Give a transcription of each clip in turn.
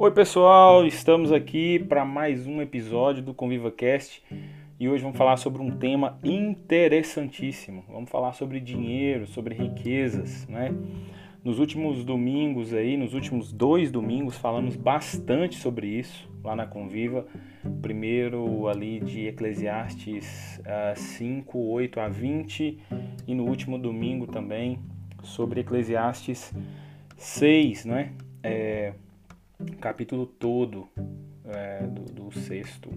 Oi pessoal, estamos aqui para mais um episódio do ConvivaCast e hoje vamos falar sobre um tema interessantíssimo. Vamos falar sobre dinheiro, sobre riquezas, né? Nos últimos domingos aí, nos últimos dois domingos, falamos bastante sobre isso lá na Conviva. Primeiro ali de Eclesiastes uh, 5, 8 a 20 e no último domingo também sobre Eclesiastes 6, né? É, capítulo todo é, do, do sexto,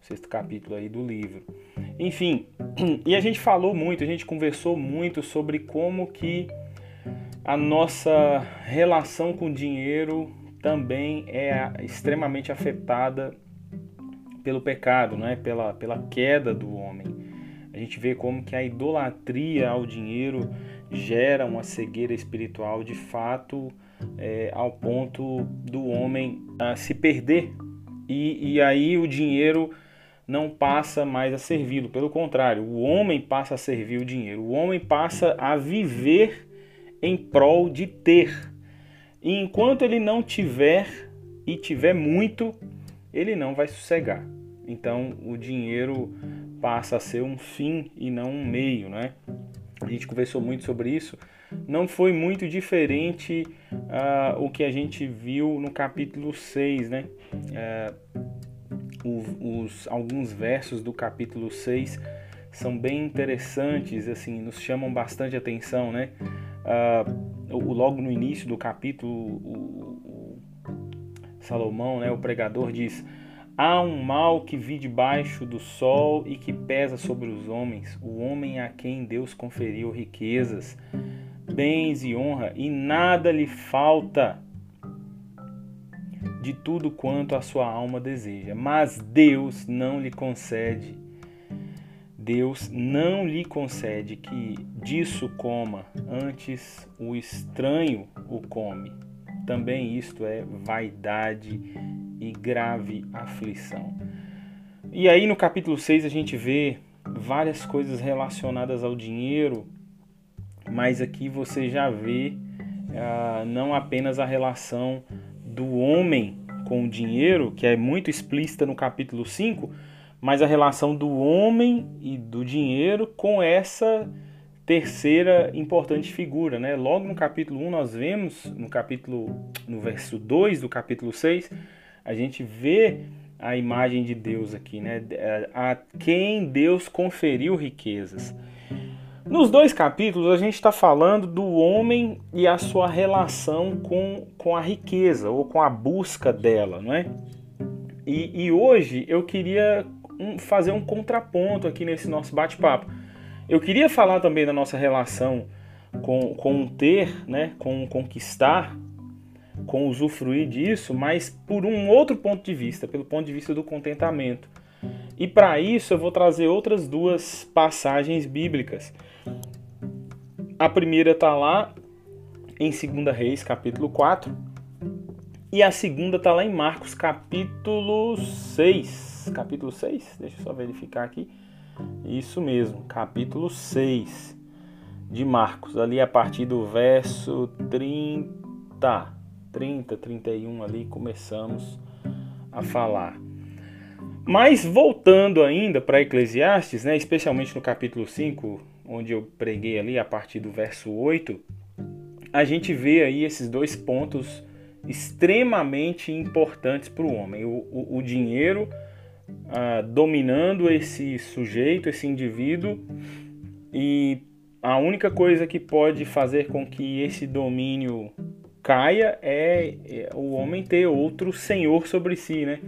sexto capítulo aí do livro. Enfim, e a gente falou muito, a gente conversou muito sobre como que a nossa relação com o dinheiro também é extremamente afetada pelo pecado, não é? pela, pela queda do homem. A gente vê como que a idolatria ao dinheiro gera uma cegueira espiritual de fato é, ao ponto do homem a se perder e, e aí o dinheiro não passa mais a servi-lo, pelo contrário, o homem passa a servir o dinheiro, o homem passa a viver em prol de ter. E enquanto ele não tiver e tiver muito, ele não vai sossegar. Então o dinheiro passa a ser um fim e não um meio, né? A gente conversou muito sobre isso. Não foi muito diferente uh, o que a gente viu no capítulo 6, né? Uh, os, alguns versos do capítulo 6 são bem interessantes, assim, nos chamam bastante atenção, né? Uh, logo no início do capítulo, o, o Salomão, né, o pregador, diz: Há um mal que vi debaixo do sol e que pesa sobre os homens, o homem a quem Deus conferiu riquezas, bens e honra, e nada lhe falta de tudo quanto a sua alma deseja. Mas Deus não lhe concede Deus não lhe concede que disso coma, antes o estranho o come. Também isto é vaidade e grave aflição. E aí no capítulo 6 a gente vê várias coisas relacionadas ao dinheiro, mas aqui você já vê ah, não apenas a relação do homem com o dinheiro, que é muito explícita no capítulo 5, mas a relação do homem e do dinheiro com essa terceira importante figura, né? Logo no capítulo 1 nós vemos, no capítulo no verso 2 do capítulo 6, a gente vê a imagem de Deus aqui, né? A quem Deus conferiu riquezas. Nos dois capítulos a gente está falando do homem e a sua relação com, com a riqueza ou com a busca dela, não é? E, e hoje eu queria um, fazer um contraponto aqui nesse nosso bate-papo. Eu queria falar também da nossa relação com, com ter, né, com conquistar, com usufruir disso, mas por um outro ponto de vista, pelo ponto de vista do contentamento. E para isso eu vou trazer outras duas passagens bíblicas. A primeira está lá em 2 Reis, capítulo 4, e a segunda está lá em Marcos, capítulo 6 capítulo 6, deixa eu só verificar aqui. Isso mesmo, capítulo 6 de Marcos, ali a partir do verso 30, 30, 31 ali começamos a falar. Mas voltando ainda para Eclesiastes, né, especialmente no capítulo 5, onde eu preguei ali a partir do verso 8, a gente vê aí esses dois pontos extremamente importantes para o homem: o, dinheiro ah, dominando esse sujeito, esse indivíduo, e a única coisa que pode fazer com que esse domínio caia é, é o homem ter outro senhor sobre si, né?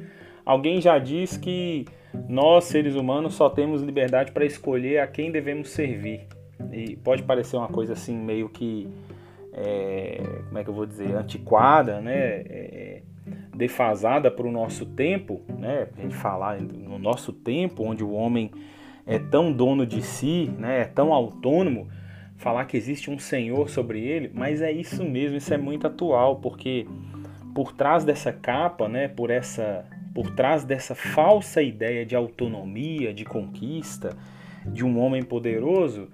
Alguém já diz que nós, seres humanos, só temos liberdade para escolher a quem devemos servir. E pode parecer uma coisa assim meio que, é, como é que eu vou dizer, antiquada, né? É, defasada para o nosso tempo, né? A gente falar no nosso tempo, onde o homem é tão dono de si, né? É tão autônomo, falar que existe um Senhor sobre ele, mas é isso mesmo, isso é muito atual, porque por trás dessa capa, né? Por essa, por trás dessa falsa ideia de autonomia, de conquista, de um homem poderoso,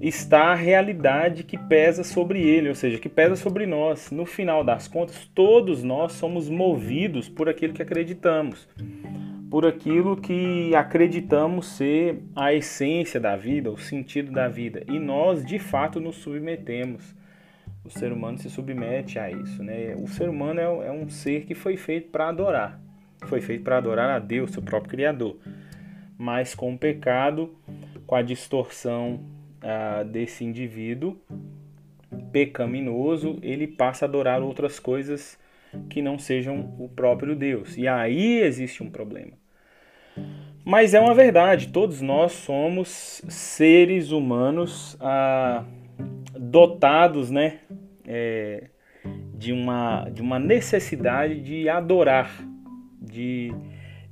está a realidade que pesa sobre ele, ou seja, que pesa sobre nós. No final das contas, todos nós somos movidos por aquilo que acreditamos, por aquilo que acreditamos ser a essência da vida, o sentido da vida, e nós de fato nos submetemos. O ser humano se submete a isso, né? O ser humano é, é um ser que foi feito para adorar, foi feito para adorar a Deus, seu próprio Criador. Mas com o pecado, com a distorção ah, desse indivíduo pecaminoso, ele passa a adorar outras coisas que não sejam o próprio Deus. E aí existe um problema. Mas é uma verdade, todos nós somos seres humanos ah, dotados né, é, de, uma, de uma necessidade de adorar, de,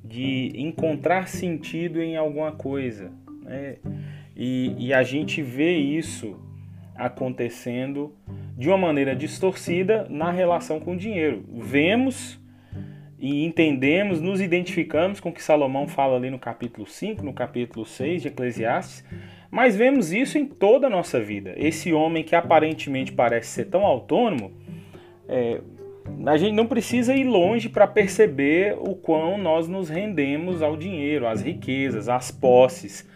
de encontrar sentido em alguma coisa. Né? E, e a gente vê isso acontecendo de uma maneira distorcida na relação com o dinheiro. Vemos e entendemos, nos identificamos com o que Salomão fala ali no capítulo 5, no capítulo 6 de Eclesiastes, mas vemos isso em toda a nossa vida. Esse homem que aparentemente parece ser tão autônomo, é, a gente não precisa ir longe para perceber o quão nós nos rendemos ao dinheiro, às riquezas, às posses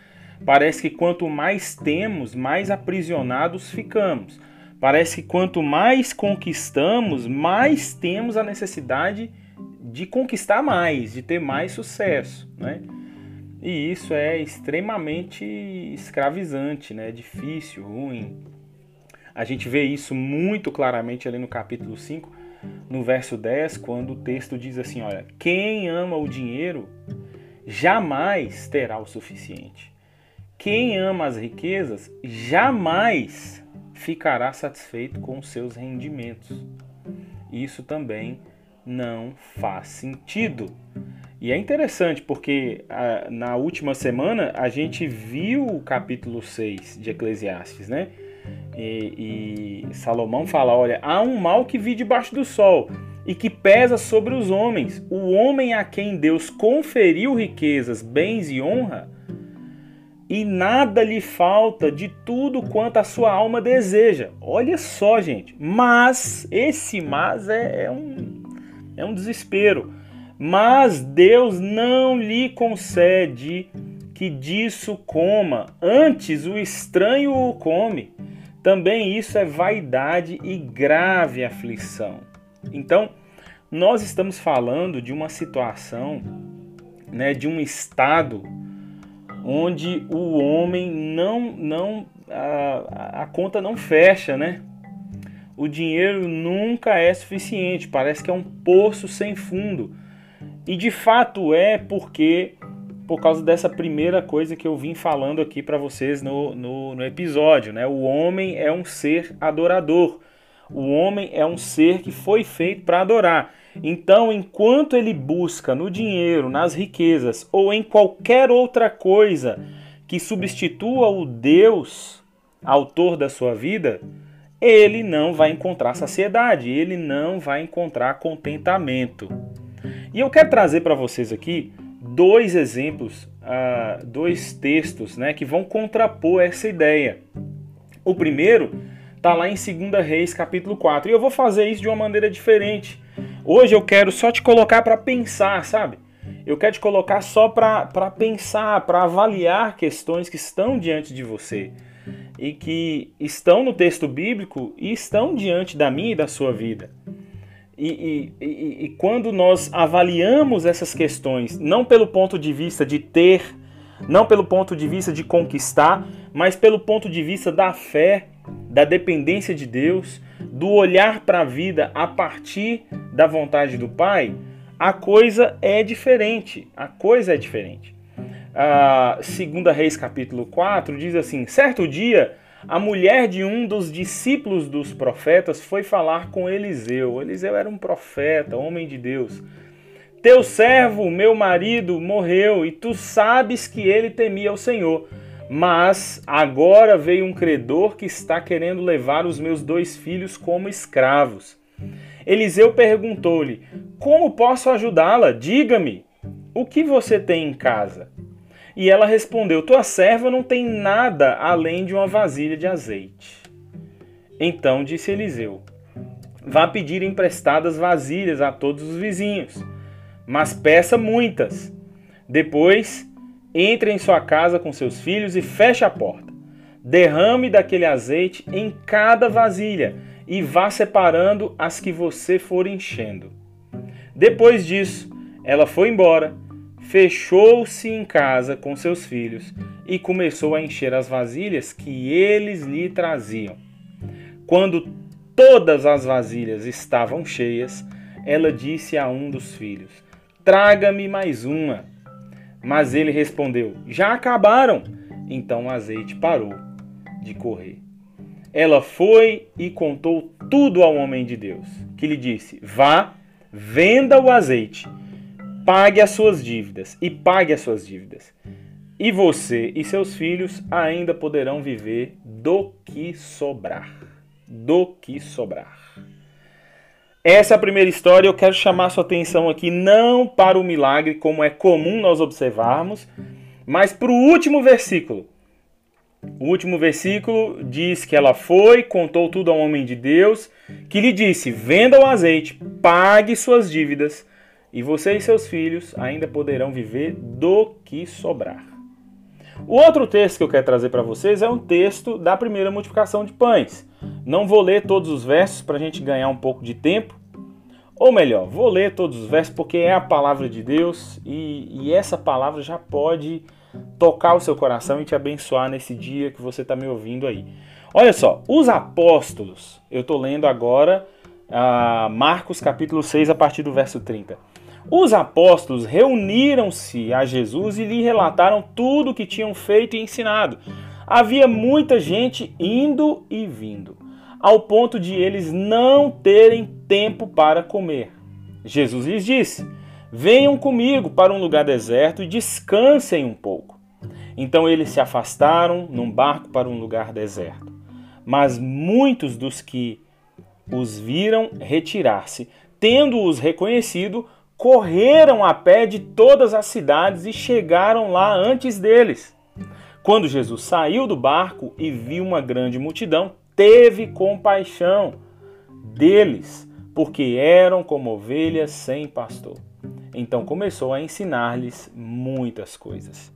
Parece que quanto mais temos, mais aprisionados ficamos. Parece que quanto mais conquistamos, mais temos a necessidade de conquistar mais, de ter mais sucesso, né? E isso é extremamente escravizante, né? Difícil, ruim. A gente vê isso muito claramente ali no capítulo 5, no verso 10, quando o texto diz assim: Olha, quem ama o dinheiro jamais terá o suficiente. Quem ama as riquezas jamais ficará satisfeito com os seus rendimentos. Isso também não faz sentido. E é interessante porque a, na última semana a gente viu o capítulo 6 de Eclesiastes, né? E, e, Salomão fala: olha, há um mal que vi debaixo do sol e que pesa sobre os homens. O homem a quem Deus conferiu riquezas, bens e honra e nada lhe falta de tudo quanto a sua alma deseja. Olha só, gente. Mas, esse mas é, é, um, é um desespero. Mas Deus não lhe concede que disso coma, antes o estranho o come. Também isso é vaidade e grave aflição. Então, nós estamos falando de uma situação, né, de um estado onde o homem não, não a, a conta não fecha, né? O dinheiro nunca é suficiente, parece que é um poço sem fundo. E de fato é porque por causa dessa primeira coisa que eu vim falando aqui para vocês no, no, no, episódio, né? O homem é um ser adorador. O homem é um ser que foi feito para adorar. Então, enquanto ele busca no dinheiro, nas riquezas ou em qualquer outra coisa que substitua o Deus, autor da sua vida, ele não vai encontrar saciedade, ele não vai encontrar contentamento. E eu quero trazer para vocês aqui dois exemplos, uh, dois textos né, que vão contrapor essa ideia. O primeiro está lá em 2 Reis, capítulo 4, e eu vou fazer isso de uma maneira diferente Hoje eu quero só te colocar para pensar, sabe? Eu quero te colocar só para pensar, para avaliar questões que estão diante de você e que estão no texto bíblico e estão diante da minha e da sua vida. E, e, e, quando nós avaliamos essas questões, não pelo ponto de vista de ter, não pelo ponto de vista de conquistar, mas pelo ponto de vista da fé, da dependência de Deus, do olhar para a vida a partir da vontade do Pai, a coisa é diferente. A coisa é diferente. A segunda Reis capítulo 4 diz assim: Certo dia, a mulher de um dos discípulos dos profetas foi falar com Eliseu. Eliseu era um profeta, homem de Deus. Teu servo, meu marido, morreu e tu sabes que ele temia o Senhor. Mas agora veio um credor que está querendo levar os meus dois filhos como escravos. Eliseu perguntou-lhe: Como posso ajudá-la? Diga-me, o que você tem em casa? E ela respondeu: Tua serva não tem nada além de uma vasilha de azeite. Então disse Eliseu: Vá pedir emprestadas vasilhas a todos os vizinhos, mas peça muitas. Depois, entre em sua casa com seus filhos e feche a porta. Derrame daquele azeite em cada vasilha e vá separando as que você for enchendo. Depois disso, ela foi embora, fechou-se em casa com seus filhos e começou a encher as vasilhas que eles lhe traziam. Quando todas as vasilhas estavam cheias, ela disse a um dos filhos: Traga-me mais uma. Mas ele respondeu: Já acabaram. Então o azeite parou de correr. Ela foi e contou tudo ao homem de Deus, que lhe disse: Vá, venda o azeite, pague as suas dívidas e pague as suas dívidas. E você e seus filhos ainda poderão viver do que sobrar do que sobrar. Essa é a primeira história. Eu quero chamar sua atenção aqui não para o milagre, como é comum nós observarmos, mas para o último versículo. O último versículo diz que ela foi, contou tudo ao homem de Deus, que lhe disse: Venda o azeite, pague suas dívidas, e você e seus filhos ainda poderão viver do que sobrar. O outro texto que eu quero trazer para vocês é um texto da primeira multiplicação de pães. Não vou ler todos os versos para a gente ganhar um pouco de tempo. Ou melhor, vou ler todos os versos porque é a palavra de Deus e, e essa palavra já pode tocar o seu coração e te abençoar nesse dia que você está me ouvindo aí. Olha só, os apóstolos, eu estou lendo agora uh, Marcos capítulo 6, a partir do verso 30. Os apóstolos reuniram-se a Jesus e lhe relataram tudo o que tinham feito e ensinado. Havia muita gente indo e vindo, ao ponto de eles não terem tempo para comer. Jesus lhes disse: Venham comigo para um lugar deserto e descansem um pouco. Então eles se afastaram num barco para um lugar deserto. Mas muitos dos que os viram retirar-se, tendo-os reconhecido, correram a pé de todas as cidades e chegaram lá antes deles. Quando Jesus saiu do barco e viu uma grande multidão, teve compaixão deles, porque eram como ovelhas sem pastor. Então começou a ensinar-lhes muitas coisas.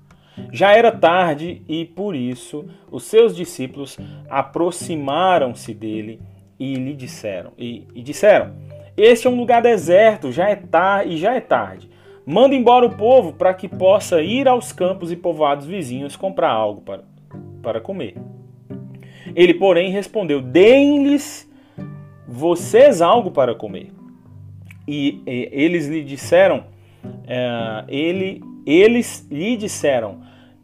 Já era tarde e por isso os seus discípulos aproximaram-se dele e lhe disseram e, e disseram: este é um lugar deserto, já é tarde e já é tarde. Manda embora o povo para que possa ir aos campos e povoados vizinhos comprar algo para, para comer. Ele, porém, respondeu: Deem-lhes vocês algo para comer. E, e eles lhe disseram: é, ele, eles lhe disseram: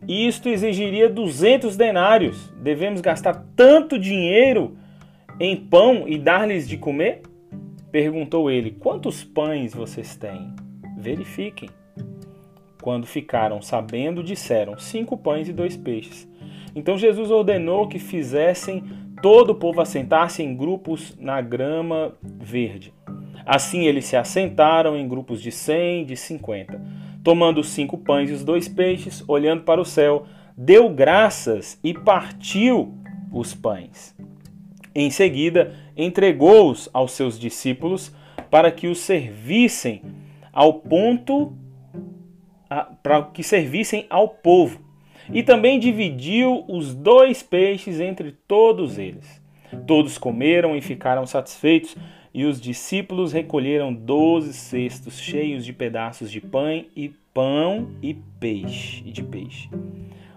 Isto exigiria 200 denários. Devemos gastar tanto dinheiro em pão e dar-lhes de comer? Perguntou ele: Quantos pães vocês têm? Verifiquem. Quando ficaram sabendo, disseram: Cinco pães e dois peixes. Então Jesus ordenou que fizessem todo o povo assentar-se em grupos na grama verde. Assim eles se assentaram em grupos de cem, de cinquenta. Tomando os cinco pães e os dois peixes, olhando para o céu, deu graças e partiu os pães. Em seguida, entregou-os aos seus discípulos para que os servissem ao ponto para que servissem ao povo. E também dividiu os dois peixes entre todos eles. Todos comeram e ficaram satisfeitos, e os discípulos recolheram doze cestos cheios de pedaços de pão e pão e peixe e de peixe.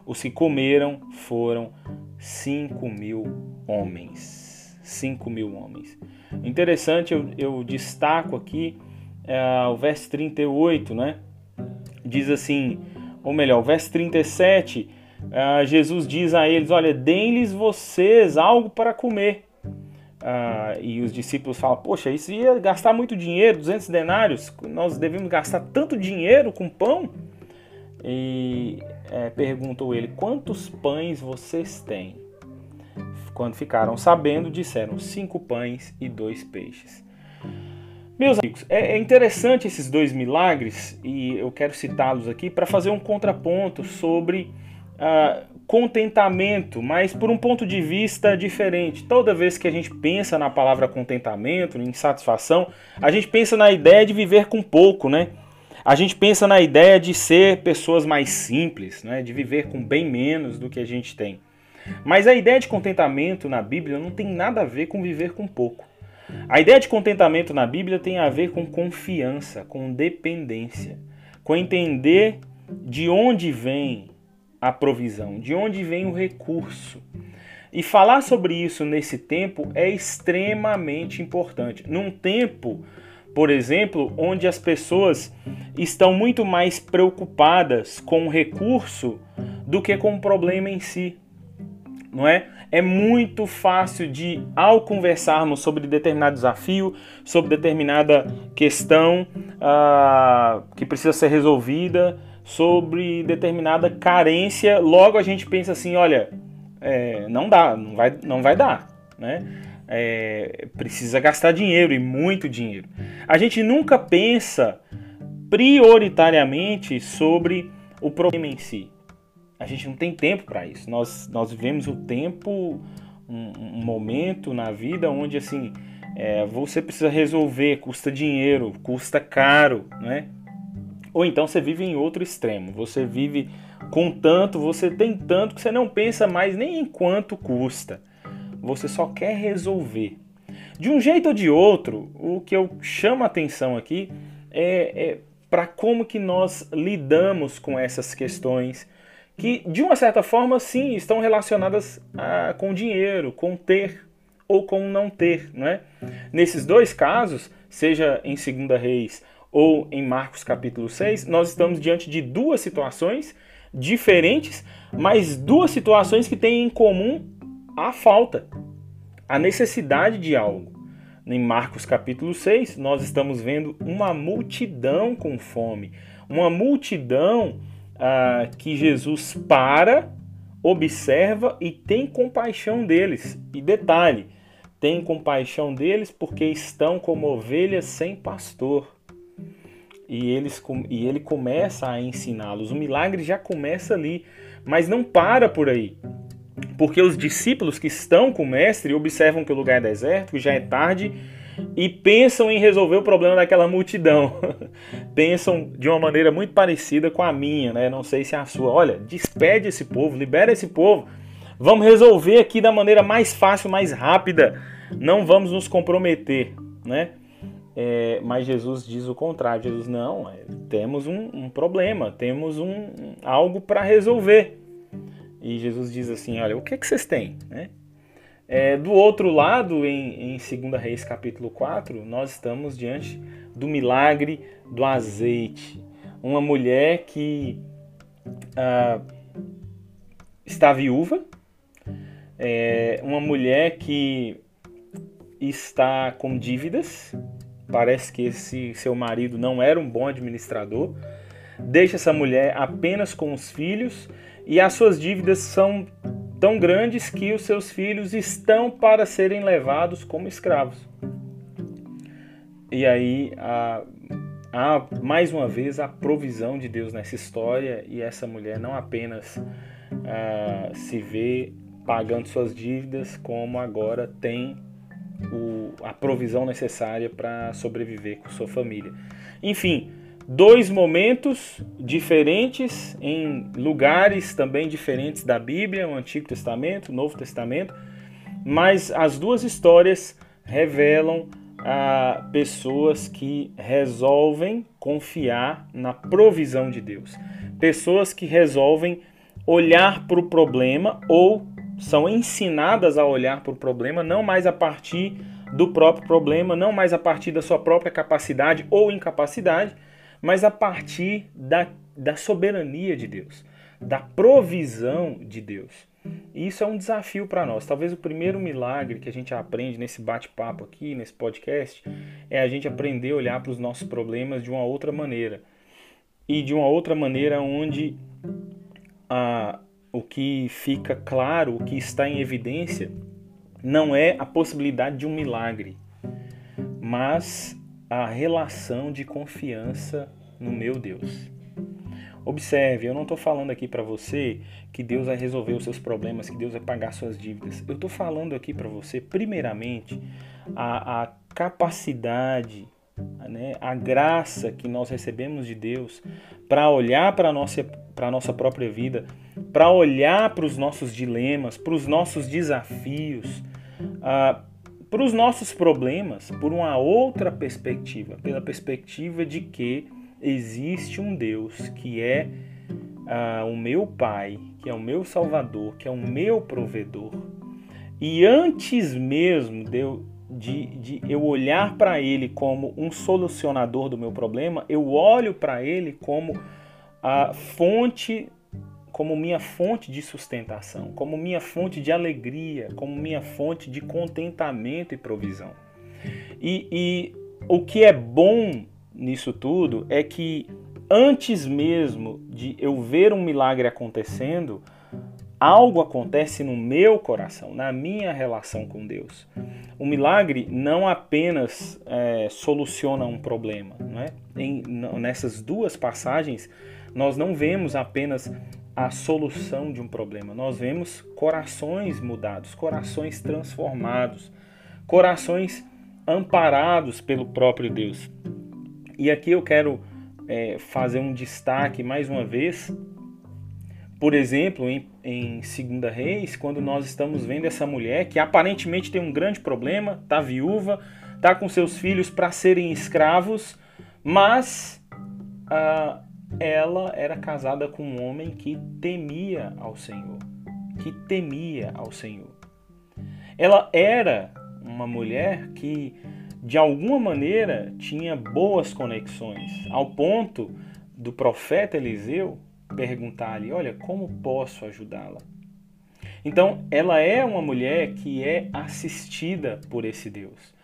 Os que comeram foram cinco mil homens. 5 mil homens. Interessante, eu, eu destaco aqui é, o verso 38, né? Diz assim, ou melhor, o verso 37, é, Jesus diz a eles: Olha, deem-lhes vocês algo para comer. Ah, e os discípulos falam: Poxa, isso ia gastar muito dinheiro, 200 denários, nós devemos gastar tanto dinheiro com pão? E é, perguntou ele: Quantos pães vocês têm? Quando ficaram sabendo, disseram cinco pães e dois peixes. Meus amigos, é, é interessante esses dois milagres e eu quero citá-los aqui para fazer um contraponto sobre uh, contentamento, mas por um ponto de vista diferente. Toda vez que a gente pensa na palavra contentamento, em satisfação, a gente pensa na ideia de viver com pouco, né? A gente pensa na ideia de ser pessoas mais simples, né? de viver com bem menos do que a gente tem. Mas a ideia de contentamento na Bíblia não tem nada a ver com viver com pouco. A ideia de contentamento na Bíblia tem a ver com confiança, com dependência, com entender de onde vem a provisão, de onde vem o recurso. E falar sobre isso nesse tempo é extremamente importante. Num tempo, por exemplo, onde as pessoas estão muito mais preocupadas com o recurso do que com o problema em si. Não é? É muito fácil de, ao conversarmos sobre determinado desafio, sobre determinada questão uh, que precisa ser resolvida, sobre determinada carência, logo a gente pensa assim, olha, é, não dá, não vai, não vai dar, né? É, precisa gastar dinheiro e muito dinheiro. A gente nunca pensa prioritariamente sobre o problema em si. A gente não tem tempo para isso. Nós, nós vivemos o tempo, um, um momento na vida onde assim é, você precisa resolver, custa dinheiro, custa caro, né? Ou então você vive em outro extremo. Você vive com tanto, você tem tanto que você não pensa mais nem em quanto custa. Você só quer resolver. De um jeito ou de outro, o que eu chamo a atenção aqui é, é para como que nós lidamos com essas questões que, de uma certa forma, sim, estão relacionadas a, com dinheiro, com ter ou com não ter, não é? Nesses dois casos, seja em Segunda Reis ou em Marcos capítulo 6, nós estamos diante de duas situações diferentes, mas duas situações que têm em comum a falta, a necessidade de algo. Em Marcos capítulo 6, nós estamos vendo uma multidão com fome, uma multidão que Jesus para, observa e tem compaixão deles. E detalhe, tem compaixão deles porque estão como ovelhas sem pastor e, eles, e ele começa a ensiná-los. O milagre já começa ali, mas não para por aí. Porque os discípulos que estão com o mestre observam que o lugar é deserto, que já é tarde, e pensam em resolver o problema daquela multidão. pensam de uma maneira muito parecida com a minha, né? Não sei se é a sua. Olha, despede esse povo, libera esse povo. Vamos resolver aqui da maneira mais fácil, mais rápida. Não vamos nos comprometer, né? É, mas Jesus diz o contrário. Jesus, não, é, temos um, um, problema, temos um, algo para resolver. E Jesus diz assim: olha, o que, é que vocês têm? Né? É, do outro lado, em, em 2 Reis capítulo 4, nós estamos diante do milagre do azeite. Uma mulher que ah, está viúva, é, uma mulher que está com dívidas, Parece que esse seu marido não era um bom administrador. Deixa essa mulher apenas com os filhos e as suas dívidas são tão grandes que os seus filhos estão para serem levados como escravos. E aí há, há mais uma vez a provisão de Deus nessa história e essa mulher não apenas uh, se vê pagando suas dívidas, como agora tem o, a provisão necessária para sobreviver com sua família. Enfim, dois momentos diferentes em lugares também diferentes da Bíblia, o Antigo Testamento, o Novo Testamento, mas as duas histórias revelam a pessoas que resolvem confiar na provisão de Deus, pessoas que resolvem olhar para o problema ou são ensinadas a olhar para o problema não mais a partir do próprio problema, não mais a partir da sua própria capacidade ou incapacidade, mas a partir da, da soberania de Deus, da provisão de Deus. E isso é um desafio para nós. Talvez o primeiro milagre que a gente aprende nesse bate-papo aqui, nesse podcast, é a gente aprender a olhar para os nossos problemas de uma outra maneira. E de uma outra maneira onde a, o que fica claro, o que está em evidência, não é a possibilidade de um milagre, mas a relação de confiança no meu Deus. Observe, eu não estou falando aqui para você que Deus vai resolver os seus problemas, que Deus vai pagar suas dívidas. Eu estou falando aqui para você, primeiramente, a, a capacidade, né, a graça que nós recebemos de Deus para olhar para a nossa, nossa própria vida, para olhar para os nossos dilemas, para os nossos desafios, uh, para os nossos problemas, por uma outra perspectiva, pela perspectiva de que existe um Deus que é ah, o meu Pai, que é o meu Salvador, que é o meu provedor. E antes mesmo de eu, de, de eu olhar para Ele como um solucionador do meu problema, eu olho para Ele como a fonte, como minha fonte de sustentação, como minha fonte de alegria, como minha fonte de contentamento e provisão. E, e o que é bom nisso tudo é que antes mesmo de eu ver um milagre acontecendo, algo acontece no meu coração, na minha relação com Deus. O milagre não apenas é, soluciona um problema, não é? Em, nessas duas passagens, nós não vemos apenas a solução de um problema, nós vemos corações mudados, corações transformados, corações amparados pelo próprio Deus. E aqui eu quero é, fazer um destaque mais uma vez, por exemplo, em, Segunda Reis, quando nós estamos vendo essa mulher que aparentemente tem um grande problema, está viúva, está com seus filhos para serem escravos, mas ah, ela era casada com um homem que temia ao Senhor, que temia ao Senhor. Ela era uma mulher que de alguma maneira tinha boas conexões, ao ponto do profeta Eliseu perguntar-lhe: Olha, como posso ajudá-la? Então, ela é uma mulher que é assistida por esse Deus.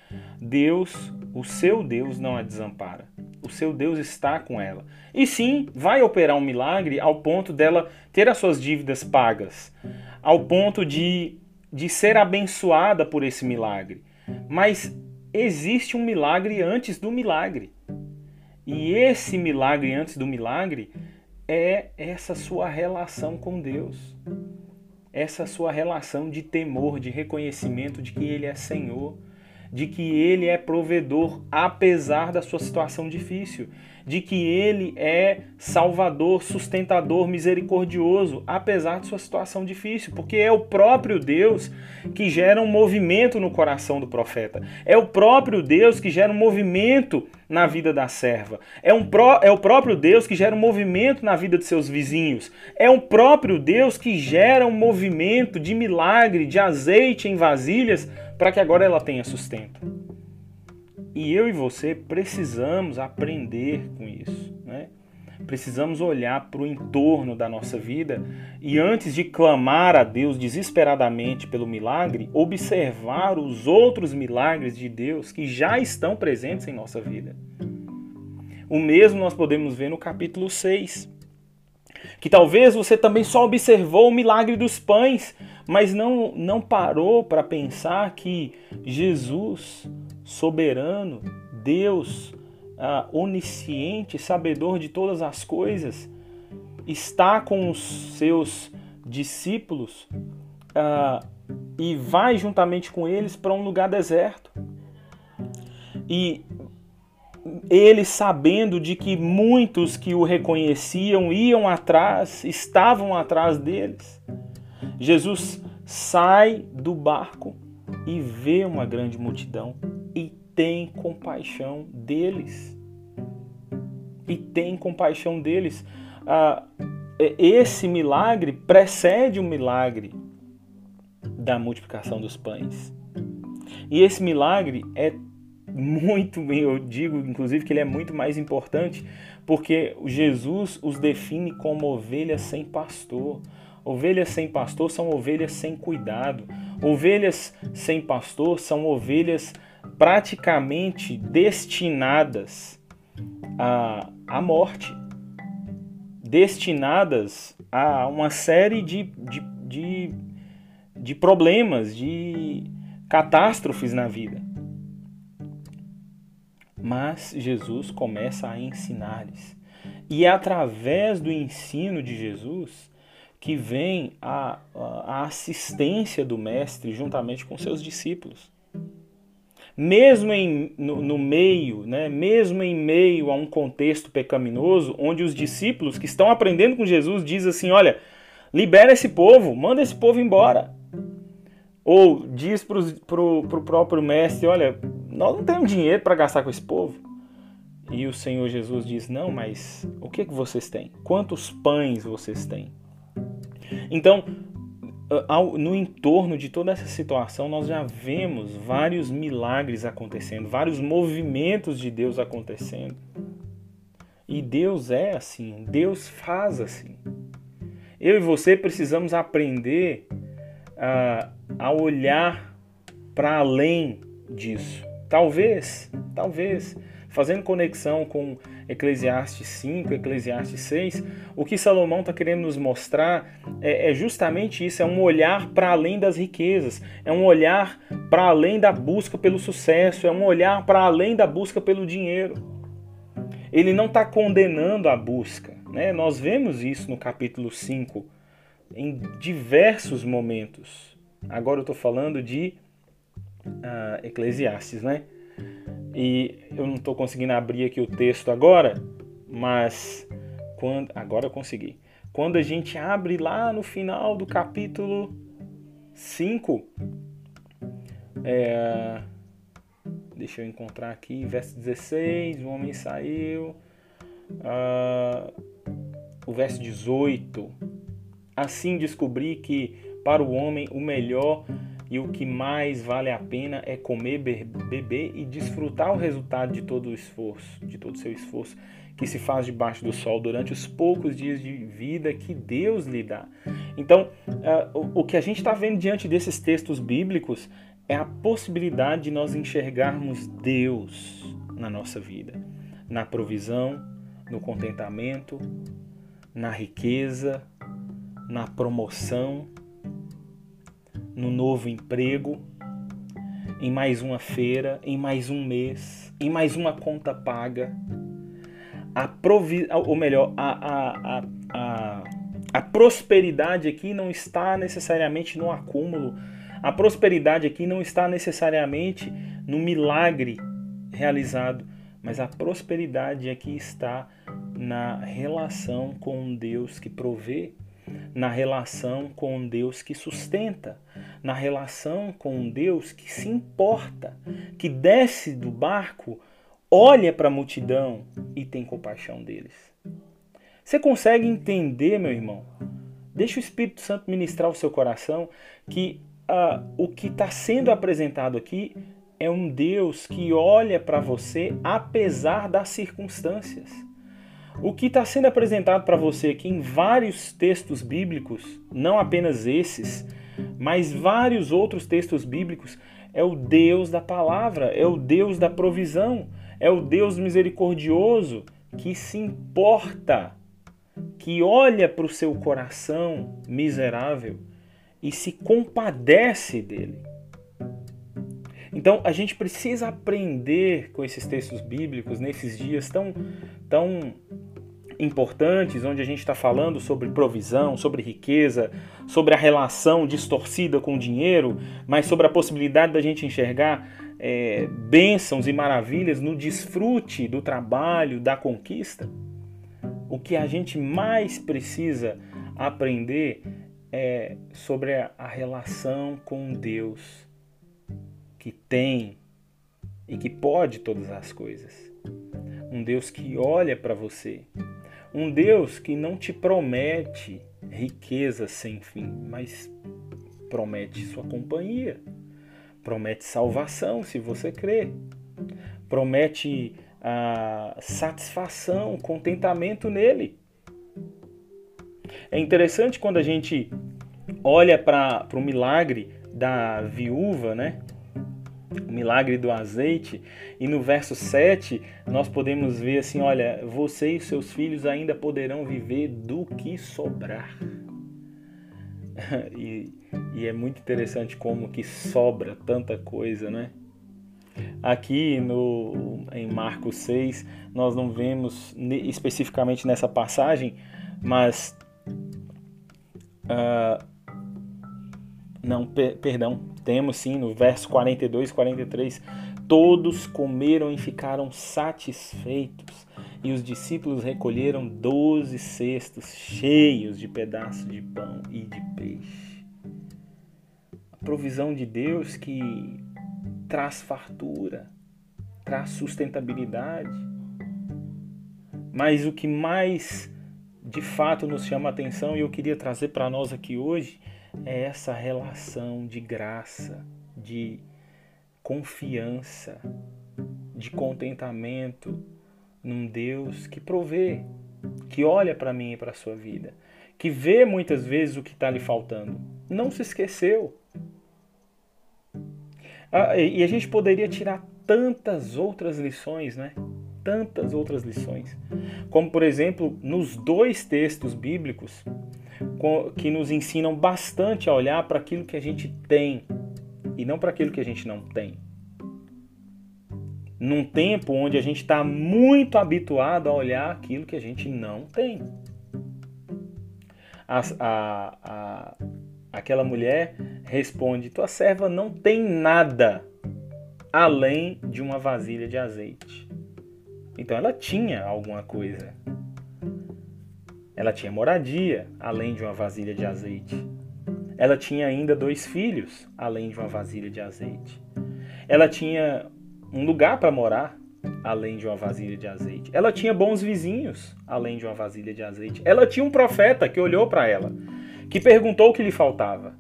Deus, o seu Deus, não a desampara. O seu Deus está com ela. E sim, vai operar um milagre ao ponto dela ter as suas dívidas pagas, ao ponto de, de ser abençoada por esse milagre. Mas existe um milagre antes do milagre. E esse milagre antes do milagre é essa sua relação com Deus. Essa sua relação de temor, de reconhecimento de que Ele é Senhor, de que Ele é provedor, apesar da sua situação difícil, de que Ele é salvador, sustentador, misericordioso, apesar de sua situação difícil, porque é o próprio Deus que gera um movimento no coração do profeta, é o próprio Deus que gera um movimento na vida da serva, é, um pró é o próprio Deus que gera um movimento na vida de seus vizinhos, é um próprio Deus que gera um movimento de milagre, de azeite em vasilhas para que agora ela tenha sustento. E eu e você precisamos aprender com isso, né? Precisamos olhar para o entorno da nossa vida e antes de clamar a Deus desesperadamente pelo milagre, observar os outros milagres de Deus que já estão presentes em nossa vida. O mesmo nós podemos ver no capítulo 6. Que talvez você também só observou o milagre dos pães, mas não, não parou para pensar que Jesus, soberano, Deus, ah, onisciente, sabedor de todas as coisas, está com os seus discípulos ah, e vai juntamente com eles para um lugar deserto. E ele sabendo de que muitos que o reconheciam iam atrás, estavam atrás deles. Jesus sai do barco e vê uma grande multidão e tem compaixão deles. E tem compaixão deles. Ah, esse milagre precede o milagre da multiplicação dos pães. E esse milagre é muito, eu digo inclusive que ele é muito mais importante, porque Jesus os define como ovelhas sem pastor. Ovelhas sem pastor são ovelhas sem cuidado. Ovelhas sem pastor são ovelhas praticamente destinadas à, à morte, destinadas a uma série de, de, de, de problemas, de catástrofes na vida. Mas Jesus começa a ensinar-lhes. E através do ensino de Jesus que vem a, a assistência do Mestre juntamente com seus discípulos. Mesmo em, no, no meio, né, mesmo em meio a um contexto pecaminoso, onde os discípulos que estão aprendendo com Jesus dizem assim: olha, libera esse povo, manda esse povo embora. Ou diz para o próprio mestre: olha, nós não temos dinheiro para gastar com esse povo. E o Senhor Jesus diz: não, mas o que, que vocês têm? Quantos pães vocês têm? Então, no entorno de toda essa situação, nós já vemos vários milagres acontecendo, vários movimentos de Deus acontecendo. E Deus é assim, Deus faz assim. Eu e você precisamos aprender a, a olhar para além disso. Talvez, talvez, fazendo conexão com Eclesiastes 5, Eclesiastes 6, o que Salomão está querendo nos mostrar é, é justamente isso: é um olhar para além das riquezas, é um olhar para além da busca pelo sucesso, é um olhar para além da busca pelo dinheiro. Ele não está condenando a busca. Né? Nós vemos isso no capítulo 5 em diversos momentos. Agora eu estou falando de uh, Eclesiastes, né? E eu não estou conseguindo abrir aqui o texto agora, mas quando agora eu consegui. Quando a gente abre lá no final do capítulo 5, é, deixa eu encontrar aqui, verso 16, o homem saiu. Uh, o verso 18. Assim descobri que para o homem o melhor e o que mais vale a pena é comer, beber e desfrutar o resultado de todo o esforço, de todo o seu esforço que se faz debaixo do sol durante os poucos dias de vida que Deus lhe dá. Então, uh, o que a gente está vendo diante desses textos bíblicos é a possibilidade de nós enxergarmos Deus na nossa vida, na provisão, no contentamento, na riqueza, na promoção, no novo emprego, em mais uma feira, em mais um mês, em mais uma conta paga. A provi ou melhor, a, a, a, a, prosperidade aqui não está necessariamente no acúmulo. A prosperidade aqui não está necessariamente no milagre realizado, mas a prosperidade aqui está na relação com Deus que provê, na relação com Deus que sustenta, na relação com Deus que se importa, que desce do barco, olha para a multidão e tem compaixão deles. Você consegue entender, meu irmão? Deixa o Espírito Santo ministrar o seu coração que uh, o que está sendo apresentado aqui é um Deus que olha para você apesar das circunstâncias. O que está sendo apresentado para você aqui em vários textos bíblicos, não apenas esses, mas vários outros textos bíblicos, é o Deus da palavra, é o Deus da provisão, é o Deus misericordioso que se importa, que olha para o seu coração miserável e se compadece dele. Então a gente precisa aprender com esses textos bíblicos nesses dias tão, tão importantes, onde a gente está falando sobre provisão, sobre riqueza, sobre a relação distorcida com o dinheiro, mas sobre a possibilidade da gente enxergar é, bênçãos e maravilhas no desfrute do trabalho, da conquista. O que a gente mais precisa aprender é sobre a relação com Deus que tem e que pode todas as coisas. Um Deus que olha para você, um Deus que não te promete riqueza sem fim, mas promete sua companhia, promete salvação se você crê, promete a satisfação, contentamento nele. É interessante quando a gente olha para o milagre da viúva, né? O milagre do azeite, e no verso 7 nós podemos ver assim: olha, você e seus filhos ainda poderão viver do que sobrar. e, e é muito interessante como que sobra tanta coisa, né? Aqui no, em Marcos 6, nós não vemos especificamente nessa passagem, mas. Uh, não, per, perdão, temos sim no verso 42 e 43. Todos comeram e ficaram satisfeitos, e os discípulos recolheram doze cestos cheios de pedaços de pão e de peixe. A provisão de Deus que traz fartura, traz sustentabilidade. Mas o que mais de fato nos chama a atenção e eu queria trazer para nós aqui hoje é essa relação de graça, de confiança, de contentamento num Deus que provê, que olha para mim e para a sua vida, que vê muitas vezes o que está lhe faltando. Não se esqueceu. Ah, e a gente poderia tirar tantas outras lições, né? Tantas outras lições. Como, por exemplo, nos dois textos bíblicos que nos ensinam bastante a olhar para aquilo que a gente tem e não para aquilo que a gente não tem. Num tempo onde a gente está muito habituado a olhar aquilo que a gente não tem. A, a, a, aquela mulher responde: Tua serva não tem nada além de uma vasilha de azeite. Então ela tinha alguma coisa. Ela tinha moradia, além de uma vasilha de azeite. Ela tinha ainda dois filhos, além de uma vasilha de azeite. Ela tinha um lugar para morar, além de uma vasilha de azeite. Ela tinha bons vizinhos, além de uma vasilha de azeite. Ela tinha um profeta que olhou para ela, que perguntou o que lhe faltava.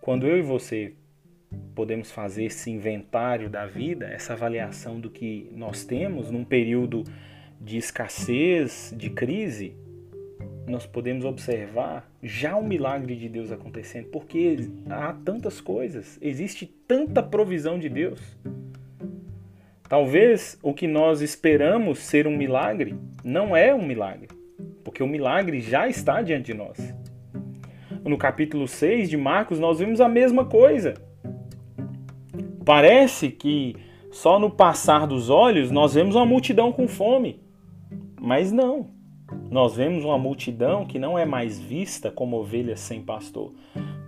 Quando eu e você podemos fazer esse inventário da vida, essa avaliação do que nós temos num período de escassez, de crise, nós podemos observar já o milagre de Deus acontecendo, porque há tantas coisas, existe tanta provisão de Deus. Talvez o que nós esperamos ser um milagre não é um milagre, porque o milagre já está diante de nós. No capítulo 6 de Marcos, nós vimos a mesma coisa. Parece que só no passar dos olhos nós vemos uma multidão com fome. Mas não. Nós vemos uma multidão que não é mais vista como ovelhas sem pastor.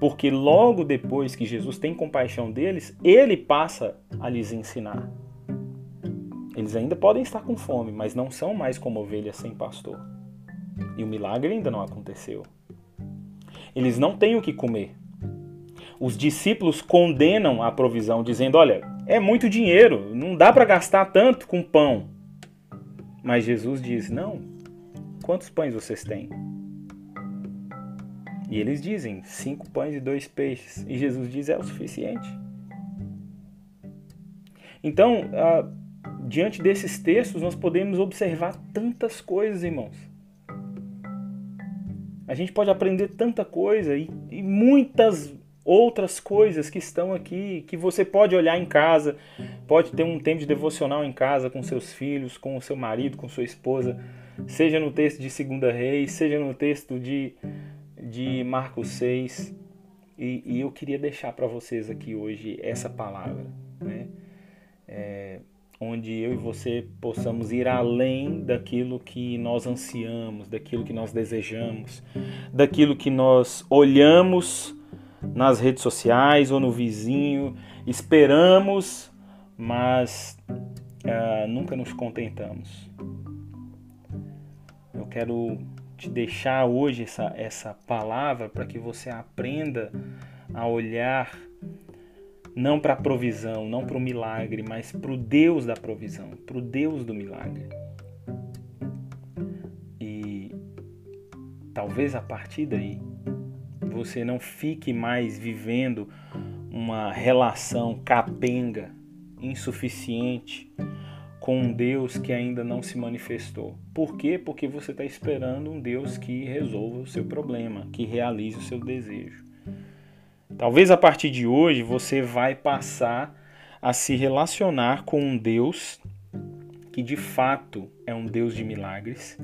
Porque logo depois que Jesus tem compaixão deles, ele passa a lhes ensinar. Eles ainda podem estar com fome, mas não são mais como ovelhas sem pastor. E o milagre ainda não aconteceu. Eles não têm o que comer. Os discípulos condenam a provisão, dizendo: Olha, é muito dinheiro, não dá para gastar tanto com pão. Mas Jesus diz: Não, quantos pães vocês têm? E eles dizem: Cinco pães e dois peixes. E Jesus diz: É o suficiente. Então, ah, diante desses textos, nós podemos observar tantas coisas, irmãos. A gente pode aprender tanta coisa e, e muitas outras coisas que estão aqui, que você pode olhar em casa, pode ter um tempo de devocional em casa com seus filhos, com o seu marido, com sua esposa, seja no texto de Segunda Reis, seja no texto de, de Marcos 6. E, e eu queria deixar para vocês aqui hoje essa palavra, né? É, onde eu e você possamos ir além daquilo que nós ansiamos, daquilo que nós desejamos, daquilo que nós olhamos nas redes sociais ou no vizinho, esperamos, mas uh, nunca nos contentamos. Eu quero te deixar hoje essa, essa palavra para que você aprenda a olhar não para a provisão, não para o milagre, mas para o Deus da provisão, para o Deus do milagre. E talvez a partir daí você não fique mais vivendo uma relação capenga, insuficiente com um Deus que ainda não se manifestou. Por quê? Porque você está esperando um Deus que resolva o seu problema, que realize o seu desejo. Talvez a partir de hoje você vai passar a se relacionar com um Deus que de fato é um Deus de milagres,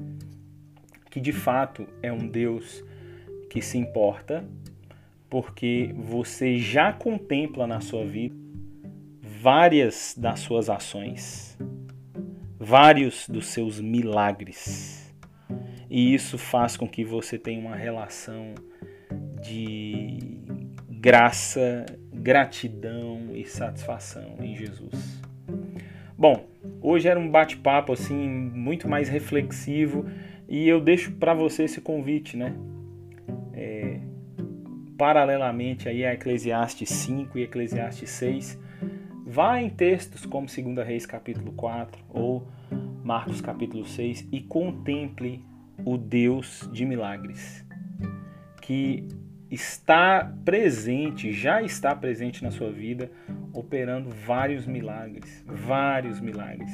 que de fato é um Deus que se importa, porque você já contempla na sua vida várias das suas ações, vários dos seus milagres. E isso faz com que você tenha uma relação de graça, gratidão e satisfação em Jesus. Bom, hoje era um bate-papo assim muito mais reflexivo e eu deixo para você esse convite, né? Paralelamente aí a Eclesiastes 5 e Eclesiastes 6, vá em textos como 2 Reis capítulo 4 ou Marcos capítulo 6 e contemple o Deus de milagres, que está presente, já está presente na sua vida, operando vários milagres, vários milagres.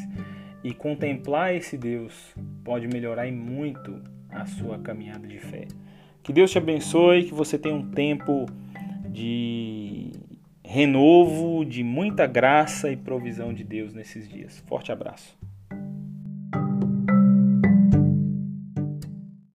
E contemplar esse Deus pode melhorar em muito a sua caminhada de fé. Que Deus te abençoe, que você tenha um tempo de renovo, de muita graça e provisão de Deus nesses dias. Forte abraço.